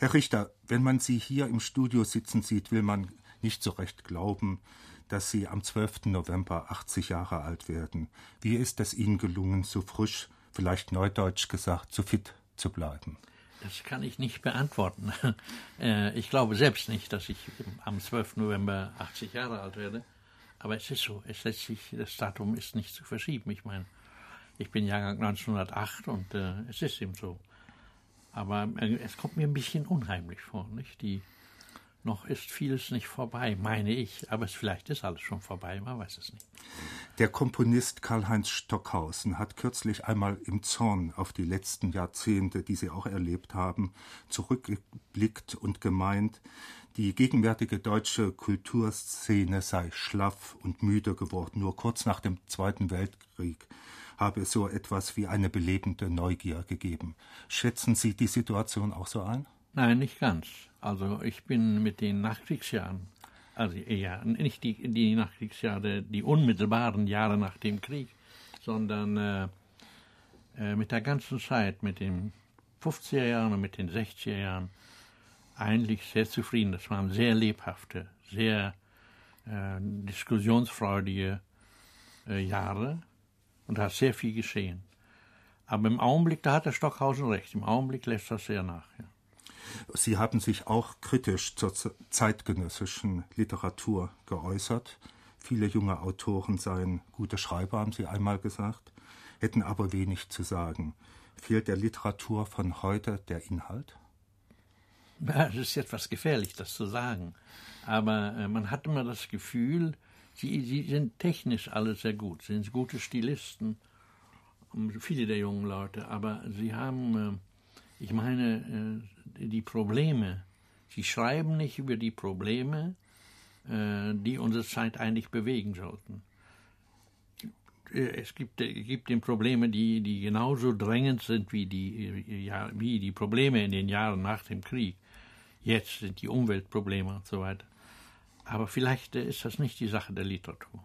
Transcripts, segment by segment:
Herr Richter, wenn man Sie hier im Studio sitzen sieht, will man nicht so recht glauben, dass Sie am 12. November 80 Jahre alt werden. Wie ist es Ihnen gelungen, so frisch, vielleicht neudeutsch gesagt, so fit zu bleiben? Das kann ich nicht beantworten. Äh, ich glaube selbst nicht, dass ich am 12. November 80 Jahre alt werde. Aber es ist so, es lässt sich, das Datum ist nicht zu verschieben. Ich meine, ich bin Jahrgang 1908 und äh, es ist eben so. Aber äh, es kommt mir ein bisschen unheimlich vor, nicht? Die, noch ist vieles nicht vorbei, meine ich. Aber es, vielleicht ist alles schon vorbei, man weiß es nicht. Der Komponist Karl-Heinz Stockhausen hat kürzlich einmal im Zorn auf die letzten Jahrzehnte, die sie auch erlebt haben, zurückgeblickt und gemeint, die gegenwärtige deutsche Kulturszene sei schlaff und müde geworden. Nur kurz nach dem Zweiten Weltkrieg habe es so etwas wie eine belebende Neugier gegeben. Schätzen Sie die Situation auch so ein? Nein, nicht ganz. Also ich bin mit den Nachkriegsjahren, also ja, nicht die, die Nachkriegsjahre, die unmittelbaren Jahre nach dem Krieg, sondern äh, äh, mit der ganzen Zeit, mit den 50er Jahren und mit den 60er Jahren, eigentlich sehr zufrieden. Das waren sehr lebhafte, sehr äh, diskussionsfreudige äh, Jahre und da ist sehr viel geschehen. Aber im Augenblick, da hat der Stockhausen recht, im Augenblick lässt das sehr nach. Ja. Sie haben sich auch kritisch zur zeitgenössischen Literatur geäußert. Viele junge Autoren seien gute Schreiber, haben Sie einmal gesagt, hätten aber wenig zu sagen. Fehlt der Literatur von heute der Inhalt? Ja, es ist etwas gefährlich, das zu sagen. Aber äh, man hat immer das Gefühl, Sie, sie sind technisch alle sehr gut, sind gute Stilisten, viele der jungen Leute, aber sie haben, äh, ich meine, äh, die Probleme, sie schreiben nicht über die Probleme, die unsere Zeit eigentlich bewegen sollten. Es gibt, gibt eben Probleme, die, die genauso drängend sind wie die, wie die Probleme in den Jahren nach dem Krieg. Jetzt sind die Umweltprobleme und so weiter. Aber vielleicht ist das nicht die Sache der Literatur.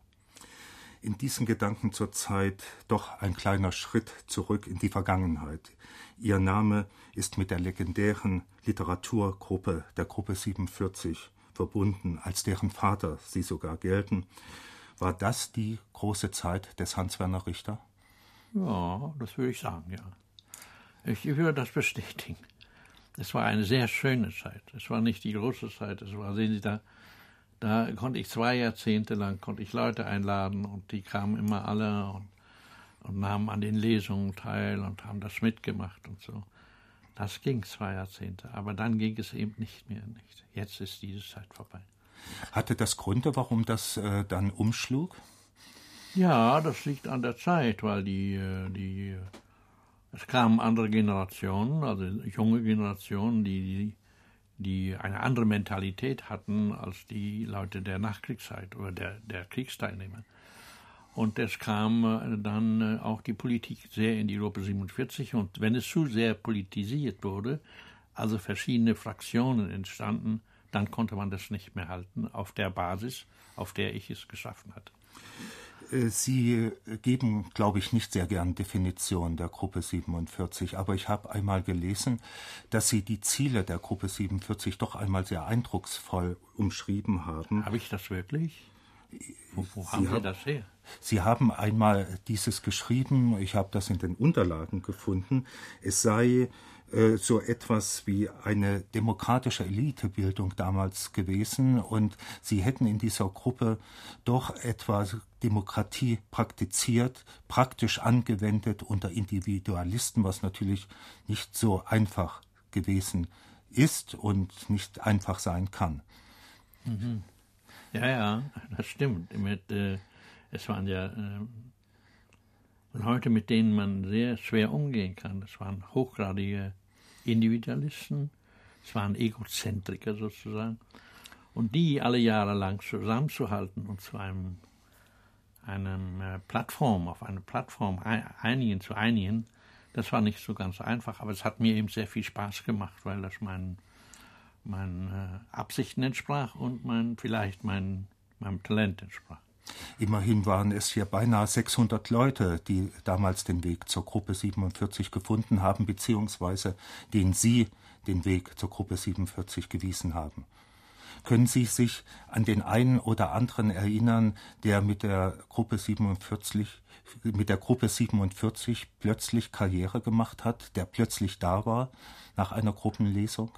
In diesen Gedanken zur Zeit doch ein kleiner Schritt zurück in die Vergangenheit. Ihr Name ist mit der legendären Literaturgruppe der Gruppe 47 verbunden, als deren Vater Sie sogar gelten. War das die große Zeit des Hans-Werner Richter? Ja, das würde ich sagen, ja. Ich würde das bestätigen. Es war eine sehr schöne Zeit. Es war nicht die große Zeit. Es war, sehen Sie da, da konnte ich zwei Jahrzehnte lang konnte ich Leute einladen und die kamen immer alle und, und nahmen an den Lesungen teil und haben das mitgemacht und so. Das ging zwei Jahrzehnte, aber dann ging es eben nicht mehr. Nicht. Jetzt ist diese Zeit vorbei. Hatte das Gründe, warum das äh, dann umschlug? Ja, das liegt an der Zeit, weil die, äh, die es kamen andere Generationen, also junge Generationen, die, die eine andere Mentalität hatten als die Leute der Nachkriegszeit oder der, der Kriegsteilnehmer. Und es kam äh, dann äh, auch die Politik sehr in die Gruppe 47 und wenn es zu sehr politisiert wurde, also verschiedene Fraktionen entstanden, dann konnte man das nicht mehr halten auf der Basis, auf der ich es geschaffen hatte. Äh, Sie geben, glaube ich, nicht sehr gern Definitionen der Gruppe 47, aber ich habe einmal gelesen, dass Sie die Ziele der Gruppe 47 doch einmal sehr eindrucksvoll umschrieben haben. Habe ich das wirklich? Wo, wo haben Sie, das her? Sie haben einmal dieses geschrieben, ich habe das in den Unterlagen gefunden, es sei äh, so etwas wie eine demokratische Elitebildung damals gewesen und sie hätten in dieser Gruppe doch etwas Demokratie praktiziert, praktisch angewendet unter Individualisten, was natürlich nicht so einfach gewesen ist und nicht einfach sein kann. Mhm. Ja, ja, das stimmt. Mit, äh, es waren ja äh, Leute, mit denen man sehr schwer umgehen kann. Das waren hochgradige Individualisten, es waren Egozentriker sozusagen. Und die alle Jahre lang zusammenzuhalten und zu einem, einem äh, Plattform, auf eine Plattform einigen zu einigen, das war nicht so ganz einfach, aber es hat mir eben sehr viel Spaß gemacht, weil das meinen meinen äh, Absichten entsprach und mein, vielleicht mein, meinem Talent entsprach. Immerhin waren es hier beinahe 600 Leute, die damals den Weg zur Gruppe 47 gefunden haben, beziehungsweise den Sie den Weg zur Gruppe 47 gewiesen haben. Können Sie sich an den einen oder anderen erinnern, der mit der Gruppe 47 mit der Gruppe 47 plötzlich Karriere gemacht hat, der plötzlich da war nach einer Gruppenlesung?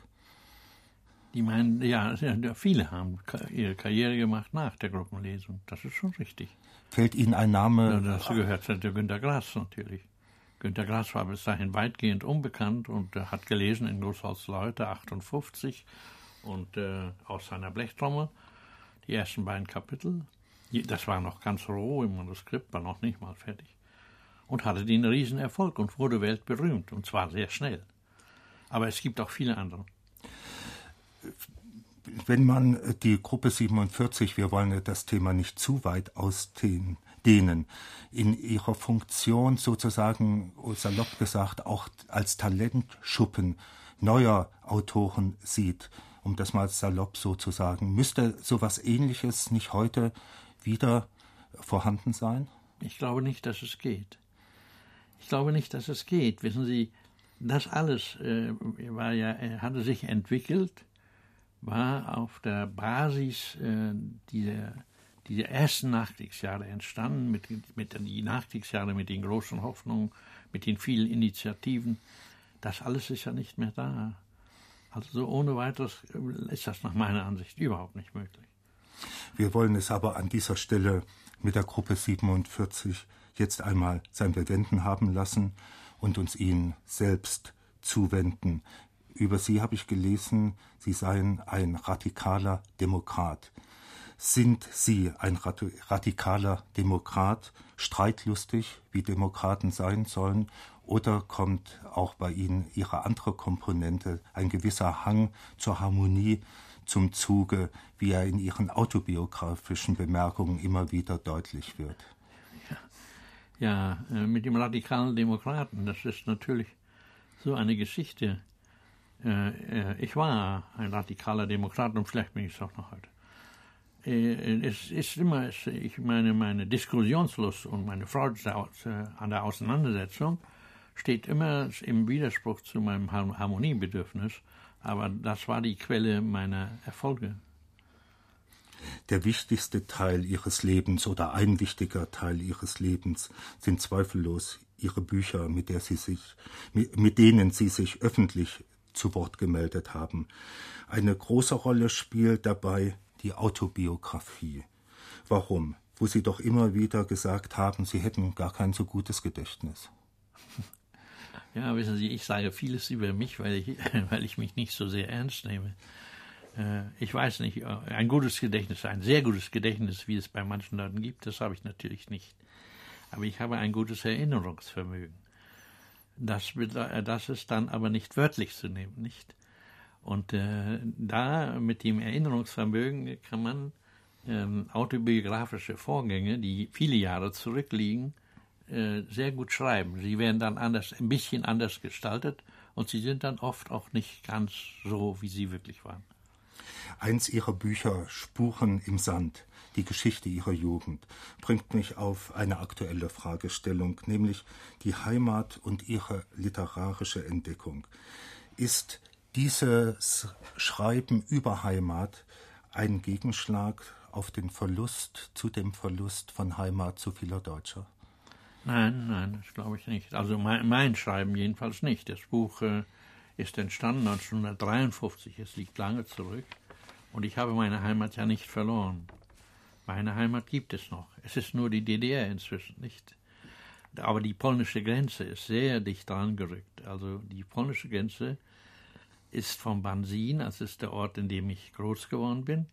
Die meinen, ja, viele haben ihre Karriere gemacht nach der Gruppenlesung. Das ist schon richtig. Fällt Ihnen ein Name? Ja, dazu gehört der Günter Grass natürlich. Günter Grass war bis dahin weitgehend unbekannt und hat gelesen in Großhaus Leute 58 und äh, aus seiner Blechtrommel die ersten beiden Kapitel. Das war noch ganz roh im Manuskript, war noch nicht mal fertig. Und hatte den Riesenerfolg und wurde weltberühmt, und zwar sehr schnell. Aber es gibt auch viele andere. Wenn man die Gruppe 47, wir wollen das Thema nicht zu weit ausdehnen, in ihrer Funktion sozusagen, salopp gesagt, auch als Talentschuppen neuer Autoren sieht, um das mal salopp so zu sagen. Müsste sowas Ähnliches nicht heute wieder vorhanden sein? Ich glaube nicht, dass es geht. Ich glaube nicht, dass es geht. Wissen Sie, das alles äh, war ja, äh, hatte sich entwickelt, war auf der Basis äh, dieser, dieser ersten Nachkriegsjahre entstanden, mit, mit den Nachkriegsjahre mit den großen Hoffnungen, mit den vielen Initiativen. Das alles ist ja nicht mehr da. Also ohne weiteres ist das nach meiner Ansicht überhaupt nicht möglich. Wir wollen es aber an dieser Stelle mit der Gruppe 47 jetzt einmal sein Bewenden haben lassen und uns ihnen selbst zuwenden. Über sie habe ich gelesen, sie seien ein radikaler Demokrat. Sind Sie ein radikaler Demokrat, streitlustig, wie Demokraten sein sollen, oder kommt auch bei Ihnen Ihre andere Komponente, ein gewisser Hang zur Harmonie zum Zuge, wie er in Ihren autobiografischen Bemerkungen immer wieder deutlich wird? Ja, äh, mit dem radikalen Demokraten, das ist natürlich so eine Geschichte. Äh, äh, ich war ein radikaler Demokrat und vielleicht bin ich es auch noch heute. Es ist immer, ich meine, meine Diskussionslust und meine Freude an der Auseinandersetzung steht immer im Widerspruch zu meinem Harmoniebedürfnis, aber das war die Quelle meiner Erfolge. Der wichtigste Teil ihres Lebens oder ein wichtiger Teil ihres Lebens sind zweifellos ihre Bücher, mit, der sie sich, mit denen sie sich öffentlich zu Wort gemeldet haben. Eine große Rolle spielt dabei die Autobiografie. Warum? Wo sie doch immer wieder gesagt haben, sie hätten gar kein so gutes Gedächtnis. Ja, wissen Sie, ich sage vieles über mich, weil ich, weil ich mich nicht so sehr ernst nehme. Äh, ich weiß nicht, äh, ein gutes Gedächtnis, ein sehr gutes Gedächtnis, wie es bei manchen Leuten gibt, das habe ich natürlich nicht. Aber ich habe ein gutes Erinnerungsvermögen. Das, äh, das ist dann aber nicht wörtlich zu nehmen, nicht? Und äh, da mit dem Erinnerungsvermögen kann man ähm, autobiografische Vorgänge, die viele Jahre zurückliegen, äh, sehr gut schreiben. Sie werden dann anders, ein bisschen anders gestaltet und sie sind dann oft auch nicht ganz so, wie sie wirklich waren. Eins ihrer Bücher, Spuren im Sand, die Geschichte ihrer Jugend, bringt mich auf eine aktuelle Fragestellung, nämlich die Heimat und ihre literarische Entdeckung. Ist dieses Schreiben über Heimat ein Gegenschlag auf den Verlust, zu dem Verlust von Heimat zu vieler Deutscher? Nein, nein, das glaube ich nicht. Also mein, mein, Schreiben jedenfalls nicht. Das Buch äh, ist entstanden 1953, es liegt lange zurück. Und ich habe meine Heimat ja nicht verloren. Meine Heimat gibt es noch. Es ist nur die DDR inzwischen nicht. Aber die polnische Grenze ist sehr dicht dran gerückt. Also die polnische Grenze ist vom Bansin, das ist der Ort, in dem ich groß geworden bin,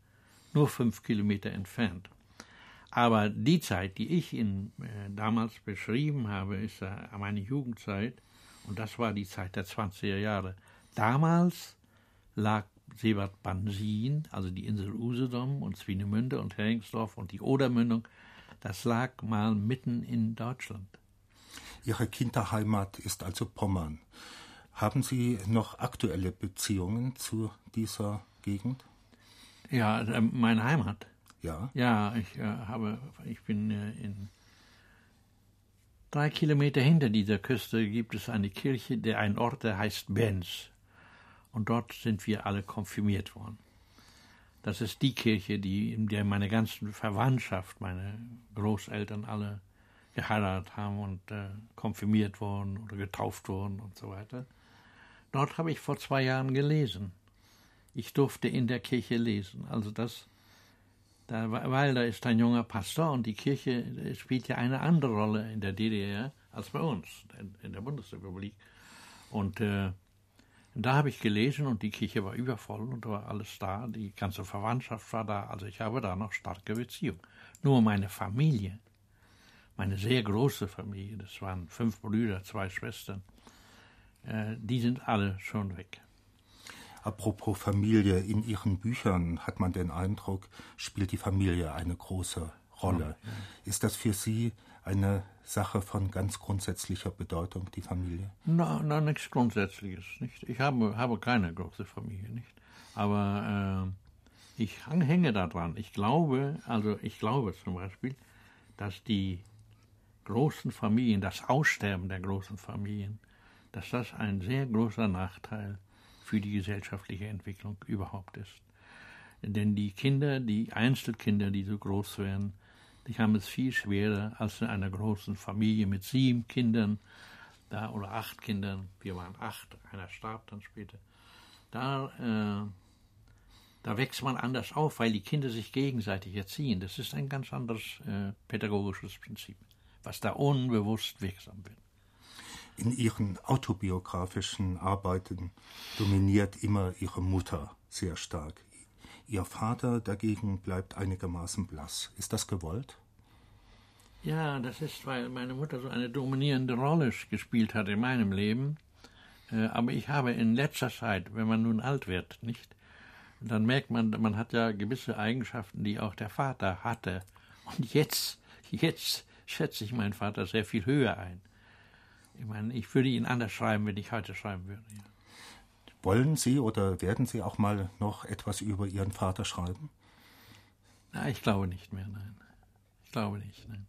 nur fünf Kilometer entfernt. Aber die Zeit, die ich Ihnen äh, damals beschrieben habe, ist äh, meine Jugendzeit und das war die Zeit der 20er Jahre. Damals lag Sebert Bansin, also die Insel Usedom und Swinemünde und Heringsdorf und die Odermündung, das lag mal mitten in Deutschland. Ihre Kinderheimat ist also Pommern. Haben Sie noch aktuelle Beziehungen zu dieser Gegend? Ja, äh, meine Heimat. Ja. Ja, ich äh, habe, ich bin äh, in drei Kilometer hinter dieser Küste gibt es eine Kirche, der ein Ort, der heißt Benz. Und dort sind wir alle konfirmiert worden. Das ist die Kirche, die, in der meine ganze Verwandtschaft, meine Großeltern alle geheiratet haben und äh, konfirmiert wurden oder getauft wurden und so weiter. Dort habe ich vor zwei Jahren gelesen. Ich durfte in der Kirche lesen. Also das, da, weil da ist ein junger Pastor und die Kirche spielt ja eine andere Rolle in der DDR als bei uns, in der Bundesrepublik. Und äh, da habe ich gelesen und die Kirche war übervoll und war alles da, die ganze Verwandtschaft war da, also ich habe da noch starke Beziehungen. Nur meine Familie, meine sehr große Familie, das waren fünf Brüder, zwei Schwestern, äh, die sind alle schon weg. Apropos Familie, in Ihren Büchern hat man den Eindruck, spielt die Familie eine große Rolle. Ja. Ist das für Sie eine Sache von ganz grundsätzlicher Bedeutung, die Familie? Na, na nichts Grundsätzliches, nicht. Ich habe, habe keine große Familie, nicht. Aber äh, ich hänge daran. Ich glaube, also ich glaube zum Beispiel, dass die großen Familien, das Aussterben der großen Familien, dass das ein sehr großer Nachteil für die gesellschaftliche Entwicklung überhaupt ist. Denn die Kinder, die Einzelkinder, die so groß werden, die haben es viel schwerer als in einer großen Familie mit sieben Kindern da, oder acht Kindern. Wir waren acht, einer starb dann später. Da, äh, da wächst man anders auf, weil die Kinder sich gegenseitig erziehen. Das ist ein ganz anderes äh, pädagogisches Prinzip, was da unbewusst wirksam wird. In Ihren autobiografischen Arbeiten dominiert immer Ihre Mutter sehr stark. Ihr Vater dagegen bleibt einigermaßen blass. Ist das gewollt? Ja, das ist, weil meine Mutter so eine dominierende Rolle gespielt hat in meinem Leben. Äh, aber ich habe in letzter Zeit, wenn man nun alt wird, nicht, dann merkt man, man hat ja gewisse Eigenschaften, die auch der Vater hatte. Und jetzt, jetzt schätze ich meinen Vater sehr viel höher ein. Ich meine, ich würde ihn anders schreiben, wenn ich heute schreiben würde. Ja. Wollen Sie oder werden Sie auch mal noch etwas über Ihren Vater schreiben? Na, ich glaube nicht mehr, nein. Ich glaube nicht, nein.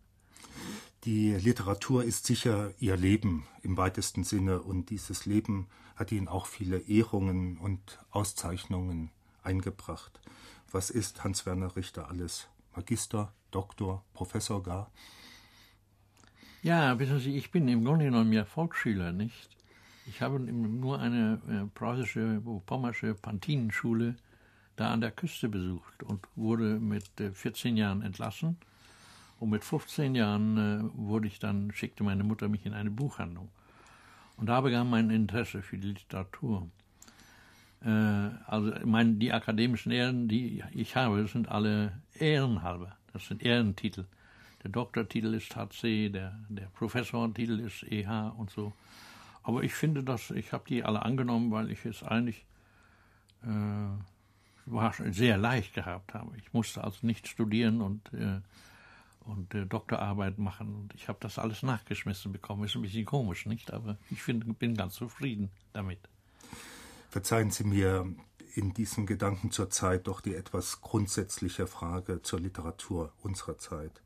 Die Literatur ist sicher Ihr Leben im weitesten Sinne und dieses Leben hat Ihnen auch viele Ehrungen und Auszeichnungen eingebracht. Was ist Hans-Werner Richter alles? Magister, Doktor, Professor gar? Ja, wissen Sie, ich bin im Grunde genommen ja Volksschüler, nicht? Ich habe nur eine äh, preußische, pommersche Pantinenschule da an der Küste besucht und wurde mit äh, 14 Jahren entlassen. Und mit 15 Jahren äh, wurde ich dann, schickte meine Mutter mich in eine Buchhandlung. Und da begann mein Interesse für die Literatur. Äh, also mein, die akademischen Ehren, die ich habe, sind alle ehrenhalber. Das sind Ehrentitel. Der Doktortitel ist HC, der, der Professortitel ist EH und so. Aber ich finde, dass ich habe die alle angenommen, weil ich es eigentlich äh, sehr leicht gehabt habe. Ich musste also nicht studieren und äh, und äh, Doktorarbeit machen. Und ich habe das alles nachgeschmissen bekommen. Ist ein bisschen komisch, nicht? Aber ich find, bin ganz zufrieden damit. Verzeihen Sie mir in diesem Gedanken zur Zeit doch die etwas grundsätzliche Frage zur Literatur unserer Zeit.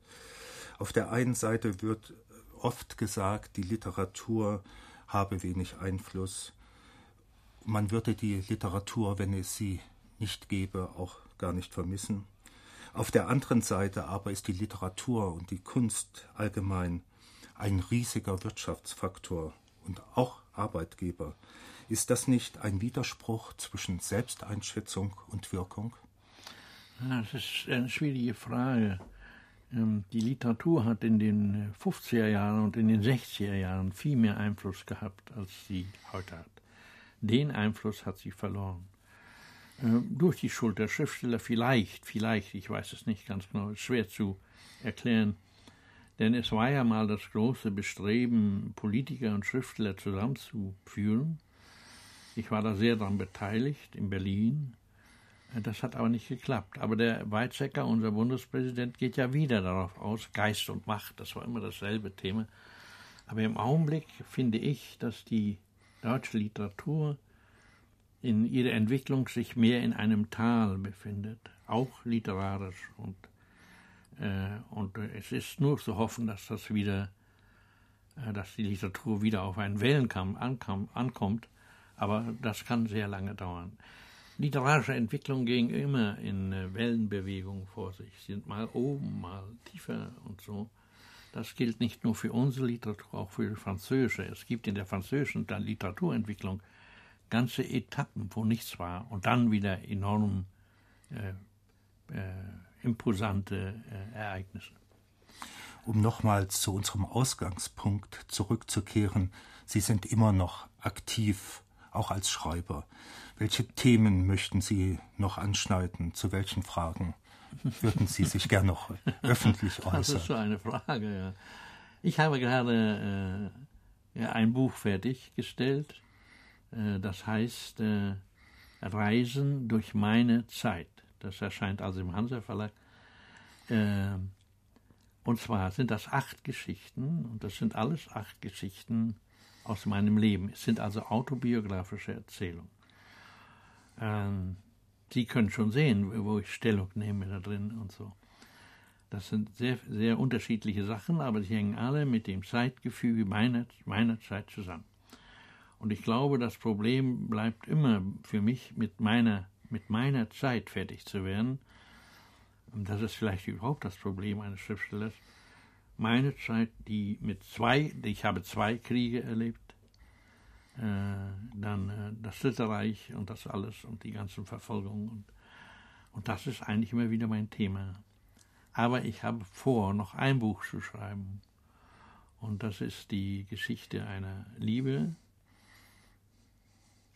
Auf der einen Seite wird oft gesagt, die Literatur habe wenig Einfluss. Man würde die Literatur, wenn es sie nicht gäbe, auch gar nicht vermissen. Auf der anderen Seite aber ist die Literatur und die Kunst allgemein ein riesiger Wirtschaftsfaktor und auch Arbeitgeber. Ist das nicht ein Widerspruch zwischen Selbsteinschätzung und Wirkung? Das ist eine schwierige Frage. Ähm, die Literatur hat in den 50er Jahren und in den 60er Jahren viel mehr Einfluss gehabt, als sie heute hat. Den Einfluss hat sie verloren. Ähm, durch die Schuld der Schriftsteller vielleicht, vielleicht, ich weiß es nicht ganz genau, ist schwer zu erklären. Denn es war ja mal das große Bestreben, Politiker und Schriftsteller zusammenzuführen. Ich war da sehr daran beteiligt in Berlin. Das hat aber nicht geklappt. Aber der Weizsäcker, unser Bundespräsident, geht ja wieder darauf aus, Geist und Macht, das war immer dasselbe Thema. Aber im Augenblick finde ich, dass die deutsche Literatur in ihrer Entwicklung sich mehr in einem Tal befindet, auch literarisch. Und, äh, und es ist nur zu hoffen, dass das wieder, äh, dass die Literatur wieder auf einen Wellenkamm ankommt. Aber das kann sehr lange dauern. Literarische Entwicklungen gehen immer in Wellenbewegung vor sich, sind mal oben, mal tiefer und so. Das gilt nicht nur für unsere Literatur, auch für die französische. Es gibt in der französischen Literaturentwicklung ganze Etappen, wo nichts war und dann wieder enorm äh, äh, imposante äh, Ereignisse. Um nochmals zu unserem Ausgangspunkt zurückzukehren, Sie sind immer noch aktiv, auch als Schreiber. Welche Themen möchten Sie noch anschneiden? Zu welchen Fragen würden Sie sich gern noch öffentlich äußern? Das ist so eine Frage, ja. Ich habe gerade äh, ein Buch fertiggestellt, äh, das heißt äh, Reisen durch meine Zeit. Das erscheint also im Hansa Verlag. Äh, und zwar sind das acht Geschichten, und das sind alles acht Geschichten aus meinem Leben. Es sind also autobiografische Erzählungen. Ähm, Sie können schon sehen, wo ich Stellung nehme da drin und so. Das sind sehr, sehr unterschiedliche Sachen, aber sie hängen alle mit dem Zeitgefüge meiner, meiner Zeit zusammen. Und ich glaube, das Problem bleibt immer für mich, mit meiner, mit meiner Zeit fertig zu werden. Und das ist vielleicht überhaupt das Problem eines Schriftstellers. Meine Zeit, die mit zwei, ich habe zwei Kriege erlebt, äh, dann äh, das Dritte Reich und das alles und die ganzen Verfolgungen. Und, und das ist eigentlich immer wieder mein Thema. Aber ich habe vor, noch ein Buch zu schreiben. Und das ist die Geschichte einer Liebe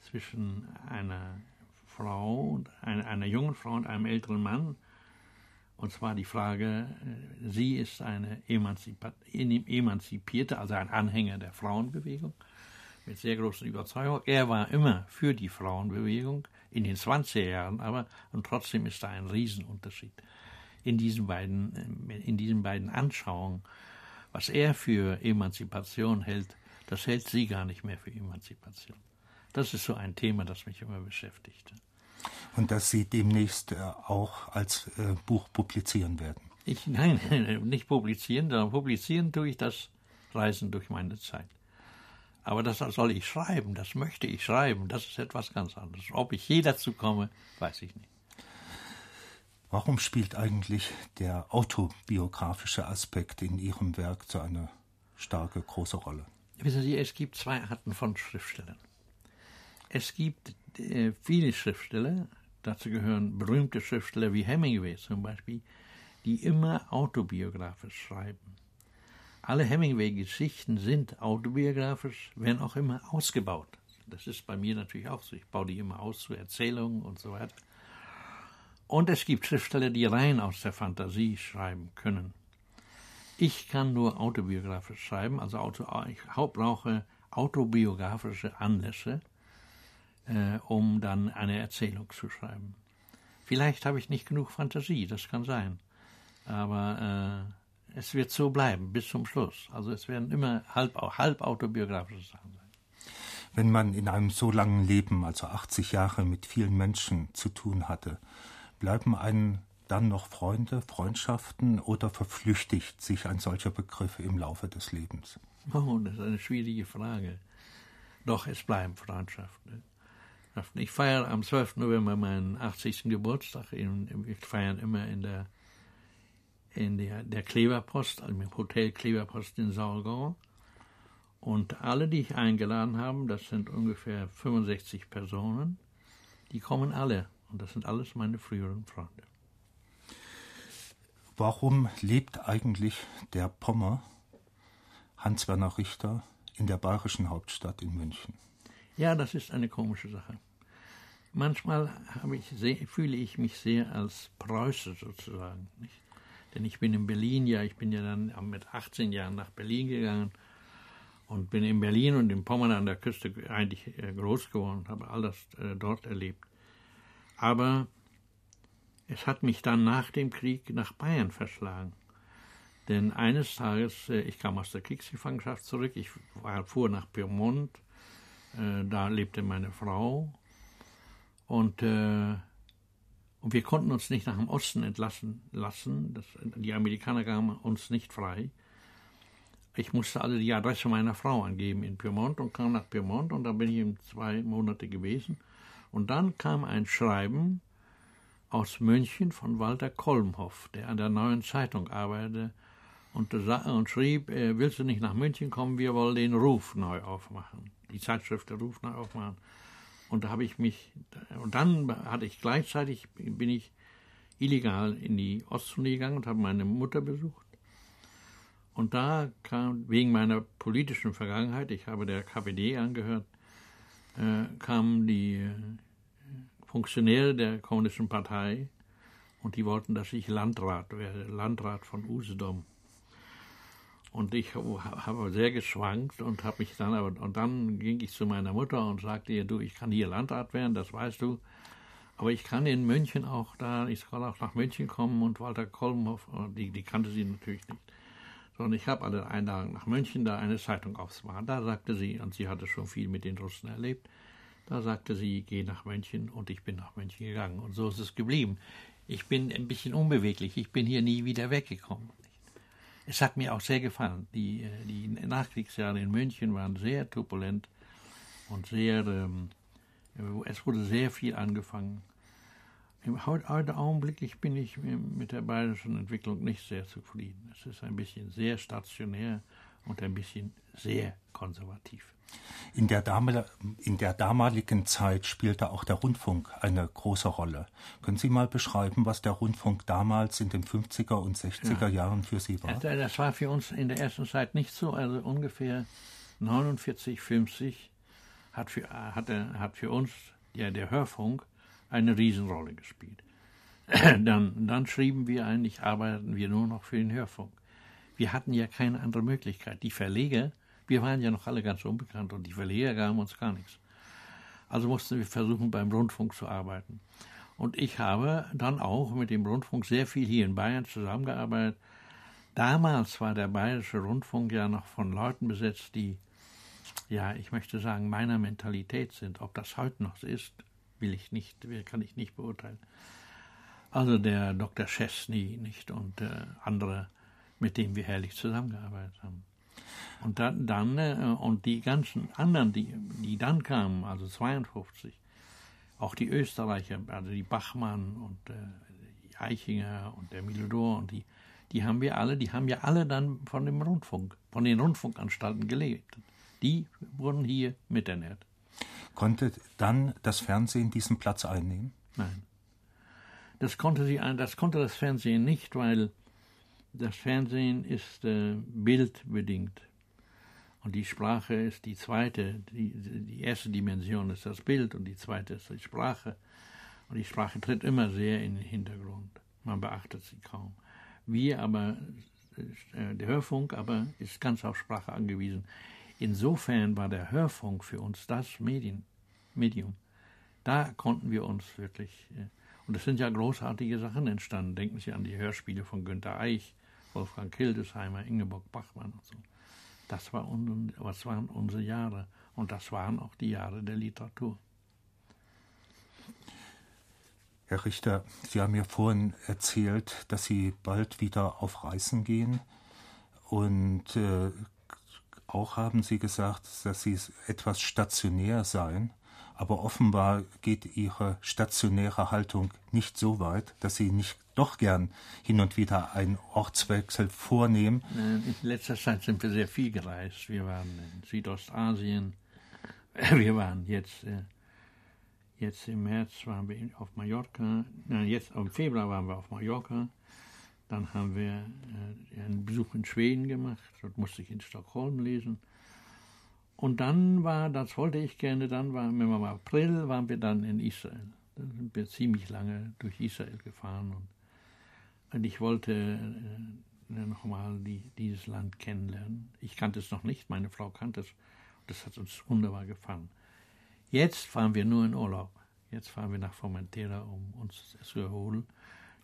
zwischen einer Frau, einer, einer jungen Frau und einem älteren Mann. Und zwar die Frage, äh, sie ist eine emanzipierte, also ein Anhänger der Frauenbewegung mit sehr großer Überzeugung. Er war immer für die Frauenbewegung in den 20er Jahren, aber und trotzdem ist da ein Riesenunterschied in diesen beiden, äh, in diesen beiden Anschauungen. Was er für Emanzipation hält, das hält sie gar nicht mehr für Emanzipation. Das ist so ein Thema, das mich immer beschäftigt. Und das Sie demnächst äh, auch als äh, Buch publizieren werden? Ich, nein, nicht publizieren, sondern publizieren tue ich das Reisen durch meine Zeit. Aber das soll ich schreiben, das möchte ich schreiben, das ist etwas ganz anderes. Ob ich je dazu komme, weiß ich nicht. Warum spielt eigentlich der autobiografische Aspekt in Ihrem Werk so eine starke, große Rolle? Wissen Sie, es gibt zwei Arten von Schriftstellern. Es gibt viele Schriftsteller, dazu gehören berühmte Schriftsteller wie Hemingway zum Beispiel, die immer autobiografisch schreiben. Alle Hemingway-Geschichten sind autobiografisch, werden auch immer ausgebaut. Das ist bei mir natürlich auch so. Ich baue die immer aus zu Erzählungen und so weiter. Und es gibt Schriftsteller, die rein aus der Fantasie schreiben können. Ich kann nur autobiografisch schreiben, also auto, ich brauche autobiografische Anlässe, äh, um dann eine Erzählung zu schreiben. Vielleicht habe ich nicht genug Fantasie, das kann sein. Aber äh, es wird so bleiben bis zum Schluss. Also es werden immer halb, halb autobiografische Sachen sein. Wenn man in einem so langen Leben, also 80 Jahre, mit vielen Menschen zu tun hatte, bleiben einem dann noch Freunde, Freundschaften oder verflüchtigt sich ein solcher Begriff im Laufe des Lebens? Oh, das ist eine schwierige Frage. Doch, es bleiben Freundschaften. Ich feiere am 12. November meinen 80. Geburtstag. Wir feiern immer in der in der, der Kleberpost, also im Hotel Kleberpost in Saulgau. Und alle, die ich eingeladen habe, das sind ungefähr 65 Personen, die kommen alle. Und das sind alles meine früheren Freunde. Warum lebt eigentlich der Pommer, Hans-Werner Richter, in der bayerischen Hauptstadt in München? Ja, das ist eine komische Sache. Manchmal ich fühle ich mich sehr als Preuße sozusagen. Nicht? Denn ich bin in Berlin, ja, ich bin ja dann mit 18 Jahren nach Berlin gegangen und bin in Berlin und in Pommern an der Küste eigentlich äh, groß geworden habe all das äh, dort erlebt. Aber es hat mich dann nach dem Krieg nach Bayern verschlagen. Denn eines Tages, äh, ich kam aus der Kriegsgefangenschaft zurück, ich fuhr nach Piemont, äh, da lebte meine Frau und äh, und wir konnten uns nicht nach dem Osten entlassen lassen. Das, die Amerikaner gaben uns nicht frei. ich musste also die Adresse meiner Frau angeben in Piemont und kam nach Piemont und da bin ich eben zwei Monate gewesen. Und dann kam ein Schreiben aus München von Walter Kolmhoff, der an der Neuen Zeitung arbeitete und, und schrieb, äh, willst du nicht nach München kommen, wir wollen den Ruf neu aufmachen, die Zeitschrift der Ruf neu aufmachen. Und da habe ich mich, und dann hatte ich gleichzeitig, bin ich illegal in die Ostzone gegangen und habe meine Mutter besucht. Und da kam, wegen meiner politischen Vergangenheit, ich habe der KPD angehört, äh, kamen die Funktionäre der Kommunistischen Partei und die wollten, dass ich Landrat werde, Landrat von Usedom. Und ich habe sehr geschwankt und habe mich dann aber und dann ging ich zu meiner Mutter und sagte ihr, du, ich kann hier Landrat werden, das weißt du, aber ich kann in München auch da, ich soll auch nach München kommen und Walter Kolmhoff, die, die kannte sie natürlich nicht. Sondern ich habe alle Einladungen nach München, da eine Zeitung aufzumachen. Da sagte sie, und sie hatte schon viel mit den Russen erlebt, da sagte sie, geh nach München und ich bin nach München gegangen. Und so ist es geblieben. Ich bin ein bisschen unbeweglich, ich bin hier nie wieder weggekommen. Es hat mir auch sehr gefallen. Die, äh, die Nachkriegsjahre in München waren sehr turbulent und sehr, ähm, es wurde sehr viel angefangen. Im heute augenblicklich bin ich mit der bayerischen Entwicklung nicht sehr zufrieden. Es ist ein bisschen sehr stationär und ein bisschen sehr konservativ. In der, in der, damaligen Zeit spielte auch der Rundfunk eine große Rolle. Können Sie mal beschreiben, was der Rundfunk damals in den 50er und 60er ja. Jahren für Sie war? Das war für uns in der ersten Zeit nicht so. Also ungefähr 49, 50 hat für, hat, hat für uns ja, der Hörfunk eine Riesenrolle gespielt. Dann, dann schrieben wir eigentlich, arbeiteten wir nur noch für den Hörfunk. Wir hatten ja keine andere Möglichkeit. Die Verleger, wir waren ja noch alle ganz unbekannt und die Verleger gaben uns gar nichts. Also mussten wir versuchen, beim Rundfunk zu arbeiten. Und ich habe dann auch mit dem Rundfunk sehr viel hier in Bayern zusammengearbeitet. Damals war der bayerische Rundfunk ja noch von Leuten besetzt, die, ja, ich möchte sagen, meiner Mentalität sind. Ob das heute noch so ist, will ich nicht, kann ich nicht beurteilen. Also der Dr. Chesney nicht und äh, andere mit dem wir herrlich zusammengearbeitet haben. Und dann, dann äh, und die ganzen anderen, die, die dann kamen, also 52, auch die Österreicher, also die Bachmann und äh, die Eichinger und der Milodor und die, die haben wir alle, die haben ja alle dann von dem Rundfunk, von den Rundfunkanstalten gelebt. Die wurden hier miternährt. Konnte dann das Fernsehen diesen Platz einnehmen? Nein. Das konnte, sie, das konnte das Fernsehen nicht, weil das Fernsehen ist äh, bildbedingt. Und die Sprache ist die zweite, die, die erste Dimension ist das Bild und die zweite ist die Sprache. Und die Sprache tritt immer sehr in den Hintergrund. Man beachtet sie kaum. Wir aber, äh, der Hörfunk aber ist ganz auf Sprache angewiesen. Insofern war der Hörfunk für uns das Medien, Medium. Da konnten wir uns wirklich, äh, und es sind ja großartige Sachen entstanden. Denken Sie an die Hörspiele von Günter Eich, Wolfgang Hildesheimer, Ingeborg Bachmann und so. Das, war un, das waren unsere Jahre und das waren auch die Jahre der Literatur. Herr Richter, Sie haben mir vorhin erzählt, dass Sie bald wieder auf Reisen gehen und äh, auch haben Sie gesagt, dass Sie etwas stationär seien aber offenbar geht ihre stationäre Haltung nicht so weit, dass sie nicht doch gern hin und wieder einen Ortswechsel vornehmen. In letzter Zeit sind wir sehr viel gereist. Wir waren in Südostasien. Wir waren jetzt, äh, jetzt im März waren wir auf Mallorca. Nein, jetzt im Februar waren wir auf Mallorca. Dann haben wir äh, einen Besuch in Schweden gemacht. Dort musste ich in Stockholm lesen. Und dann war, das wollte ich gerne, dann wir im April, waren wir dann in Israel. Da sind wir ziemlich lange durch Israel gefahren und, und ich wollte äh, nochmal die, dieses Land kennenlernen. Ich kannte es noch nicht, meine Frau kannte es. Das hat uns wunderbar gefallen. Jetzt fahren wir nur in Urlaub. Jetzt fahren wir nach Formentera, um uns zu erholen.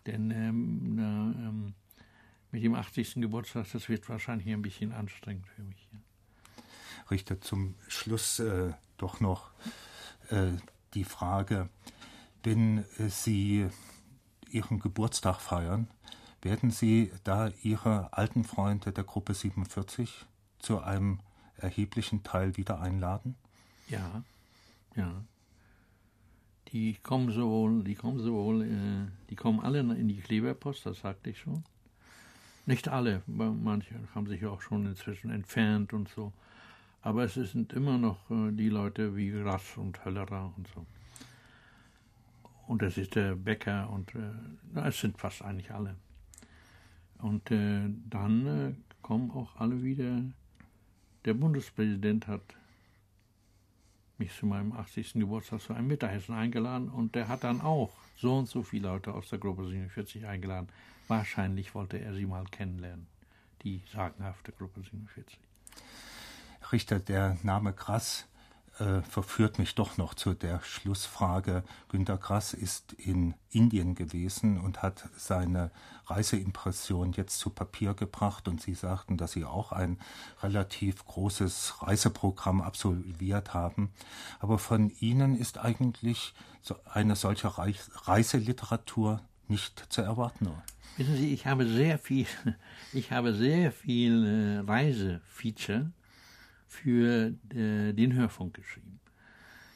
Denn ähm, ähm, mit dem 80. Geburtstag, das wird wahrscheinlich ein bisschen anstrengend für mich. Ja. Richter, zum Schluss äh, doch noch äh, die Frage, wenn äh, Sie Ihren Geburtstag feiern, werden Sie da Ihre alten Freunde der Gruppe 47 zu einem erheblichen Teil wieder einladen? Ja, ja. Die kommen sowohl, die kommen sowohl, äh, die kommen alle in die Kleberpost, das sagte ich schon. Nicht alle, manche haben sich auch schon inzwischen entfernt und so. Aber es sind immer noch äh, die Leute wie Grass und Höllerer und so. Und es ist der Bäcker und äh, es sind fast eigentlich alle. Und äh, dann kommen auch alle wieder. Der Bundespräsident hat mich zu meinem 80. Geburtstag zu einem Mittagessen eingeladen und der hat dann auch so und so viele Leute aus der Gruppe 47 eingeladen. Wahrscheinlich wollte er sie mal kennenlernen, die sagenhafte Gruppe 47. Richter, der Name Grass äh, verführt mich doch noch zu der Schlussfrage. Günter Grass ist in Indien gewesen und hat seine Reiseimpression jetzt zu Papier gebracht und Sie sagten, dass Sie auch ein relativ großes Reiseprogramm absolviert haben. Aber von Ihnen ist eigentlich so eine solche Reiseliteratur nicht zu erwarten. Wissen Sie, ich habe sehr viel, ich habe sehr viel äh, Reisefeature für äh, den Hörfunk geschrieben.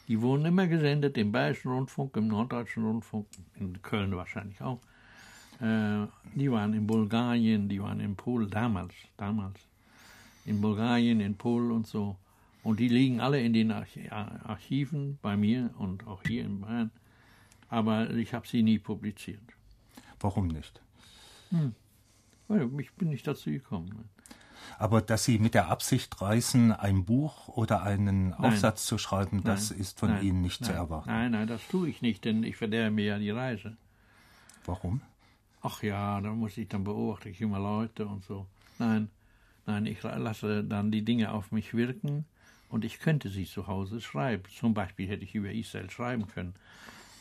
Die wurden immer gesendet im Bayerischen Rundfunk, im Norddeutschen Rundfunk, in Köln wahrscheinlich auch. Äh, die waren in Bulgarien, die waren in Polen, damals, damals. In Bulgarien, in Polen und so. Und die liegen alle in den Archiven bei mir und auch hier in Bayern. Aber ich habe sie nie publiziert. Warum nicht? Hm. Ich bin nicht dazu gekommen. Aber dass Sie mit der Absicht reisen, ein Buch oder einen nein. Aufsatz zu schreiben, nein. das ist von nein. Ihnen nicht zu erwarten. Nein, nein, das tue ich nicht, denn ich verderbe mir ja die Reise. Warum? Ach ja, da muss ich dann beobachte ich immer Leute und so. Nein, nein, ich lasse dann die Dinge auf mich wirken und ich könnte sie zu Hause schreiben. Zum Beispiel hätte ich über Israel schreiben können.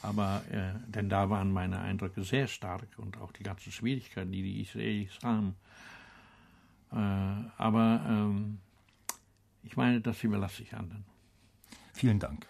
Aber, äh, denn da waren meine Eindrücke sehr stark und auch die ganzen Schwierigkeiten, die die Israelis haben. Äh, aber ähm, ich meine, das überlasse ich anderen. Vielen Dank.